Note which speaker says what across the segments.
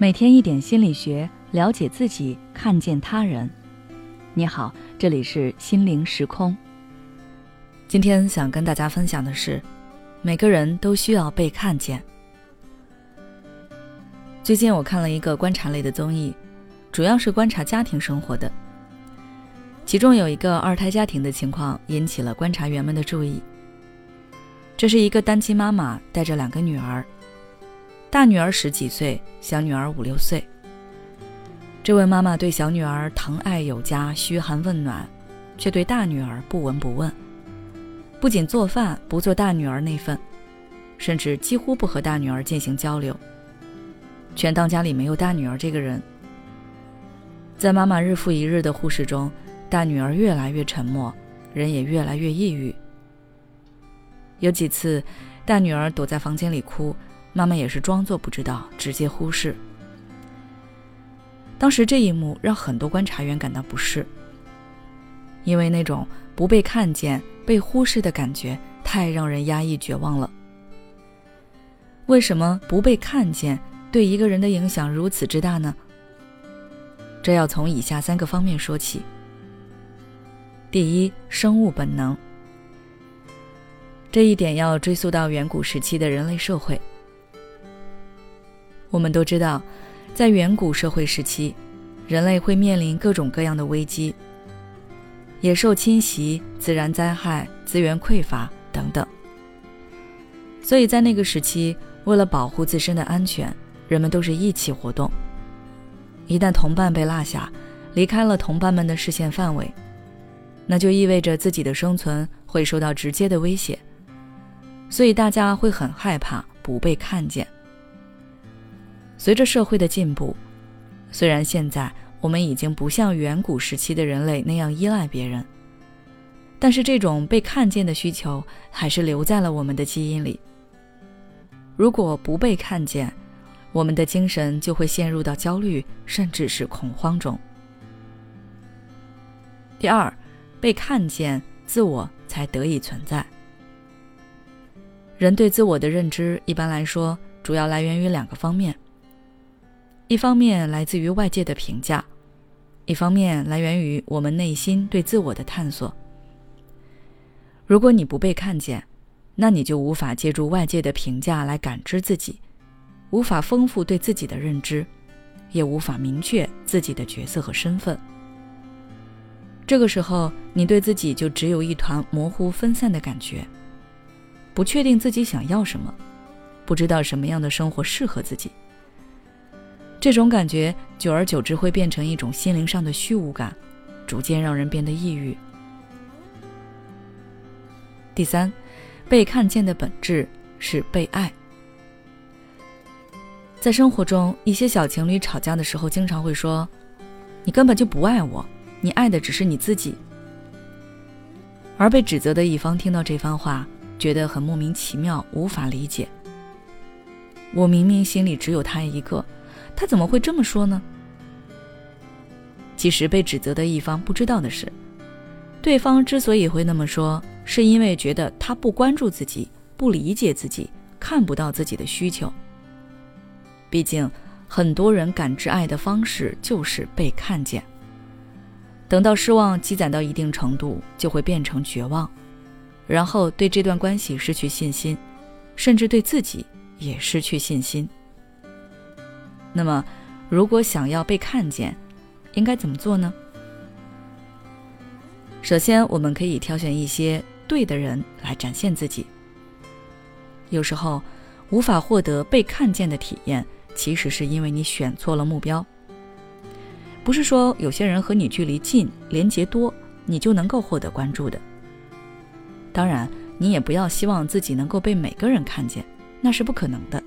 Speaker 1: 每天一点心理学，了解自己，看见他人。你好，这里是心灵时空。今天想跟大家分享的是，每个人都需要被看见。最近我看了一个观察类的综艺，主要是观察家庭生活的。其中有一个二胎家庭的情况引起了观察员们的注意。这是一个单亲妈妈带着两个女儿。大女儿十几岁，小女儿五六岁。这位妈妈对小女儿疼爱有加、嘘寒问暖，却对大女儿不闻不问。不仅做饭不做大女儿那份，甚至几乎不和大女儿进行交流，全当家里没有大女儿这个人。在妈妈日复一日的忽视中，大女儿越来越沉默，人也越来越抑郁。有几次，大女儿躲在房间里哭。妈妈也是装作不知道，直接忽视。当时这一幕让很多观察员感到不适，因为那种不被看见、被忽视的感觉太让人压抑、绝望了。为什么不被看见对一个人的影响如此之大呢？这要从以下三个方面说起。第一，生物本能。这一点要追溯到远古时期的人类社会。我们都知道，在远古社会时期，人类会面临各种各样的危机：野兽侵袭、自然灾害、资源匮乏等等。所以在那个时期，为了保护自身的安全，人们都是一起活动。一旦同伴被落下，离开了同伴们的视线范围，那就意味着自己的生存会受到直接的威胁。所以大家会很害怕不被看见。随着社会的进步，虽然现在我们已经不像远古时期的人类那样依赖别人，但是这种被看见的需求还是留在了我们的基因里。如果不被看见，我们的精神就会陷入到焦虑甚至是恐慌中。第二，被看见，自我才得以存在。人对自我的认知，一般来说主要来源于两个方面。一方面来自于外界的评价，一方面来源于我们内心对自我的探索。如果你不被看见，那你就无法借助外界的评价来感知自己，无法丰富对自己的认知，也无法明确自己的角色和身份。这个时候，你对自己就只有一团模糊分散的感觉，不确定自己想要什么，不知道什么样的生活适合自己。这种感觉久而久之会变成一种心灵上的虚无感，逐渐让人变得抑郁。第三，被看见的本质是被爱。在生活中，一些小情侣吵架的时候，经常会说：“你根本就不爱我，你爱的只是你自己。”而被指责的一方听到这番话，觉得很莫名其妙，无法理解。我明明心里只有他一个。他怎么会这么说呢？其实被指责的一方不知道的是，对方之所以会那么说，是因为觉得他不关注自己，不理解自己，看不到自己的需求。毕竟，很多人感知爱的方式就是被看见。等到失望积攒到一定程度，就会变成绝望，然后对这段关系失去信心，甚至对自己也失去信心。那么，如果想要被看见，应该怎么做呢？首先，我们可以挑选一些对的人来展现自己。有时候，无法获得被看见的体验，其实是因为你选错了目标。不是说有些人和你距离近、连接多，你就能够获得关注的。当然，你也不要希望自己能够被每个人看见，那是不可能的。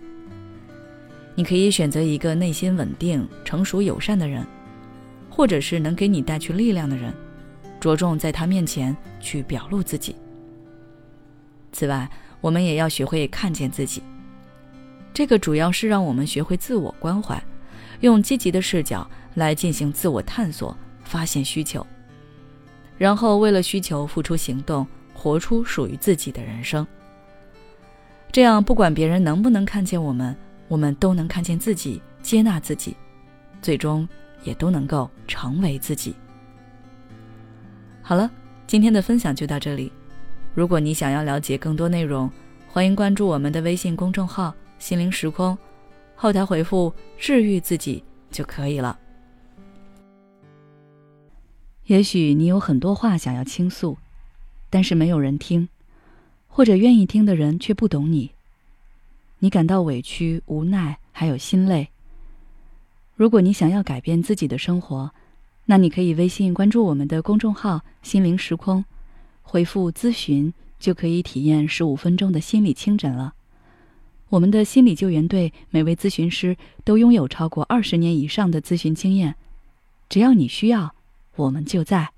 Speaker 1: 你可以选择一个内心稳定、成熟、友善的人，或者是能给你带去力量的人，着重在他面前去表露自己。此外，我们也要学会看见自己，这个主要是让我们学会自我关怀，用积极的视角来进行自我探索，发现需求，然后为了需求付出行动，活出属于自己的人生。这样，不管别人能不能看见我们。我们都能看见自己，接纳自己，最终也都能够成为自己。好了，今天的分享就到这里。如果你想要了解更多内容，欢迎关注我们的微信公众号“心灵时空”，后台回复“治愈自己”就可以了。也许你有很多话想要倾诉，但是没有人听，或者愿意听的人却不懂你。你感到委屈、无奈，还有心累。如果你想要改变自己的生活，那你可以微信关注我们的公众号“心灵时空”，回复“咨询”就可以体验十五分钟的心理清诊了。我们的心理救援队每位咨询师都拥有超过二十年以上的咨询经验，只要你需要，我们就在。